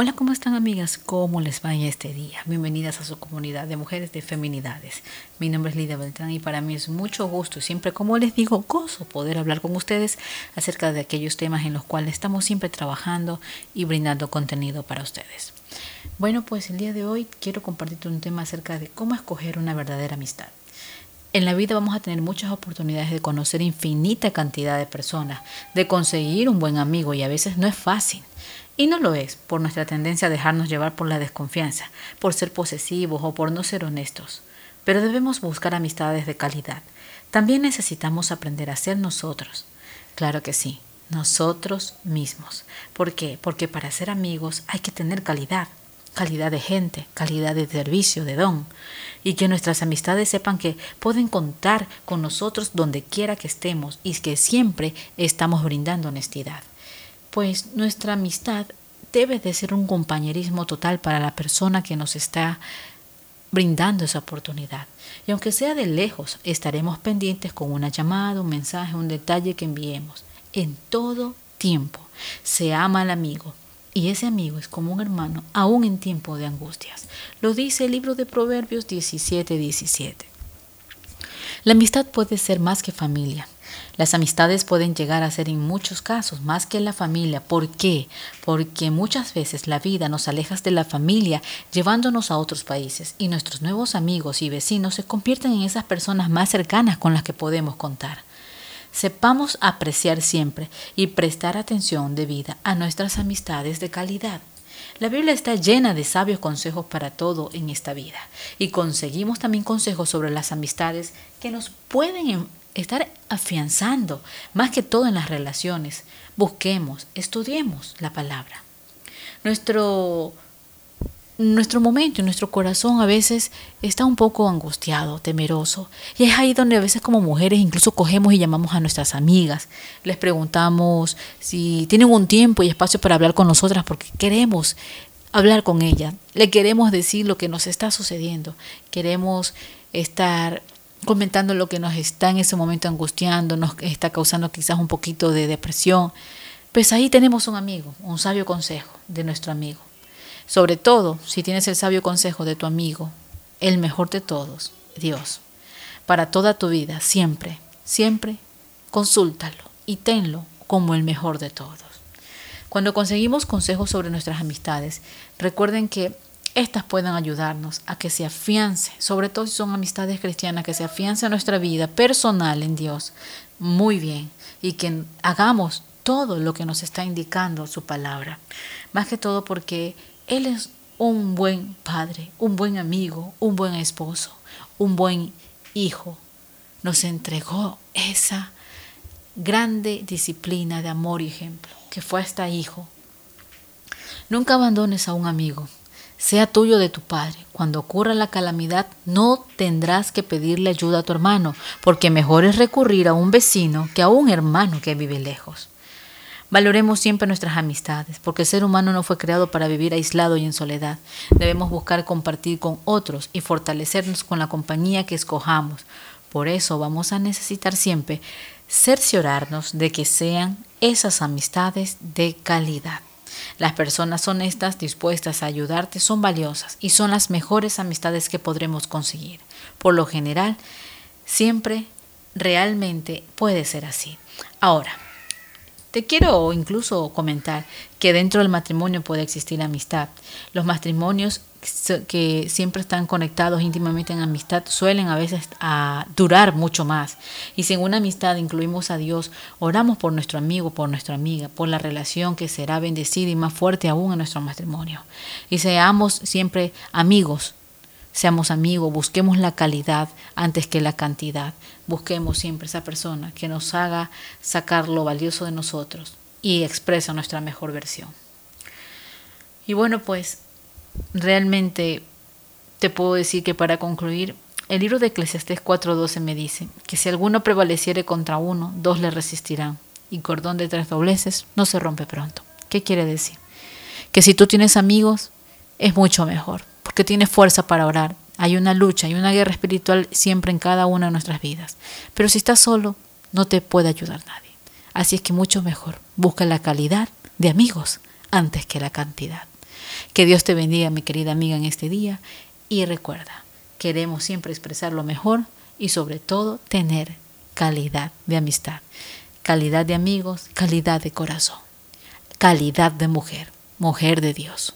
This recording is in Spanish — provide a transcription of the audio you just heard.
Hola, ¿cómo están amigas? ¿Cómo les va en este día? Bienvenidas a su comunidad de mujeres de feminidades. Mi nombre es Lidia Beltrán y para mí es mucho gusto siempre, como les digo, gozo poder hablar con ustedes acerca de aquellos temas en los cuales estamos siempre trabajando y brindando contenido para ustedes. Bueno, pues el día de hoy quiero compartirte un tema acerca de cómo escoger una verdadera amistad. En la vida vamos a tener muchas oportunidades de conocer infinita cantidad de personas, de conseguir un buen amigo y a veces no es fácil. Y no lo es por nuestra tendencia a dejarnos llevar por la desconfianza, por ser posesivos o por no ser honestos. Pero debemos buscar amistades de calidad. También necesitamos aprender a ser nosotros. Claro que sí, nosotros mismos. ¿Por qué? Porque para ser amigos hay que tener calidad. Calidad de gente, calidad de servicio, de don. Y que nuestras amistades sepan que pueden contar con nosotros donde quiera que estemos y que siempre estamos brindando honestidad pues nuestra amistad debe de ser un compañerismo total para la persona que nos está brindando esa oportunidad. Y aunque sea de lejos, estaremos pendientes con una llamada, un mensaje, un detalle que enviemos. En todo tiempo se ama al amigo. Y ese amigo es como un hermano, aún en tiempo de angustias. Lo dice el libro de Proverbios 17, 17. La amistad puede ser más que familia. Las amistades pueden llegar a ser en muchos casos más que la familia. ¿Por qué? Porque muchas veces la vida nos aleja de la familia llevándonos a otros países y nuestros nuevos amigos y vecinos se convierten en esas personas más cercanas con las que podemos contar. Sepamos apreciar siempre y prestar atención debida a nuestras amistades de calidad. La Biblia está llena de sabios consejos para todo en esta vida y conseguimos también consejos sobre las amistades que nos pueden estar afianzando más que todo en las relaciones. Busquemos, estudiemos la palabra. Nuestro nuestro momento, nuestro corazón a veces está un poco angustiado, temeroso. Y es ahí donde a veces como mujeres incluso cogemos y llamamos a nuestras amigas. Les preguntamos si tienen un tiempo y espacio para hablar con nosotras porque queremos hablar con ella. Le queremos decir lo que nos está sucediendo. Queremos estar comentando lo que nos está en ese momento angustiando, nos está causando quizás un poquito de depresión. Pues ahí tenemos un amigo, un sabio consejo de nuestro amigo. Sobre todo si tienes el sabio consejo de tu amigo, el mejor de todos, Dios. Para toda tu vida, siempre, siempre, consúltalo y tenlo como el mejor de todos. Cuando conseguimos consejos sobre nuestras amistades, recuerden que estas pueden ayudarnos a que se afiance, sobre todo si son amistades cristianas, que se afiance nuestra vida personal en Dios muy bien y que hagamos todo lo que nos está indicando su palabra. Más que todo porque él es un buen padre, un buen amigo, un buen esposo, un buen hijo. Nos entregó esa grande disciplina de amor y ejemplo, que fue hasta hijo. Nunca abandones a un amigo, sea tuyo de tu padre. Cuando ocurra la calamidad, no tendrás que pedirle ayuda a tu hermano, porque mejor es recurrir a un vecino que a un hermano que vive lejos. Valoremos siempre nuestras amistades, porque el ser humano no fue creado para vivir aislado y en soledad. Debemos buscar compartir con otros y fortalecernos con la compañía que escojamos. Por eso vamos a necesitar siempre cerciorarnos de que sean esas amistades de calidad. Las personas honestas, dispuestas a ayudarte, son valiosas y son las mejores amistades que podremos conseguir. Por lo general, siempre realmente puede ser así. Ahora, te quiero incluso comentar que dentro del matrimonio puede existir amistad. Los matrimonios que siempre están conectados íntimamente en amistad suelen a veces a durar mucho más. Y si en una amistad incluimos a Dios, oramos por nuestro amigo, por nuestra amiga, por la relación que será bendecida y más fuerte aún en nuestro matrimonio. Y seamos siempre amigos, Seamos amigos, busquemos la calidad antes que la cantidad. Busquemos siempre esa persona que nos haga sacar lo valioso de nosotros y expresa nuestra mejor versión. Y bueno, pues realmente te puedo decir que para concluir, el libro de Eclesiastés 4:12 me dice que si alguno prevaleciere contra uno, dos le resistirán, y cordón de tres dobleces no se rompe pronto. ¿Qué quiere decir? Que si tú tienes amigos, es mucho mejor que tiene fuerza para orar. Hay una lucha, hay una guerra espiritual siempre en cada una de nuestras vidas. Pero si estás solo, no te puede ayudar nadie. Así es que mucho mejor, busca la calidad de amigos antes que la cantidad. Que Dios te bendiga, mi querida amiga, en este día. Y recuerda, queremos siempre expresar lo mejor y sobre todo tener calidad de amistad, calidad de amigos, calidad de corazón, calidad de mujer, mujer de Dios.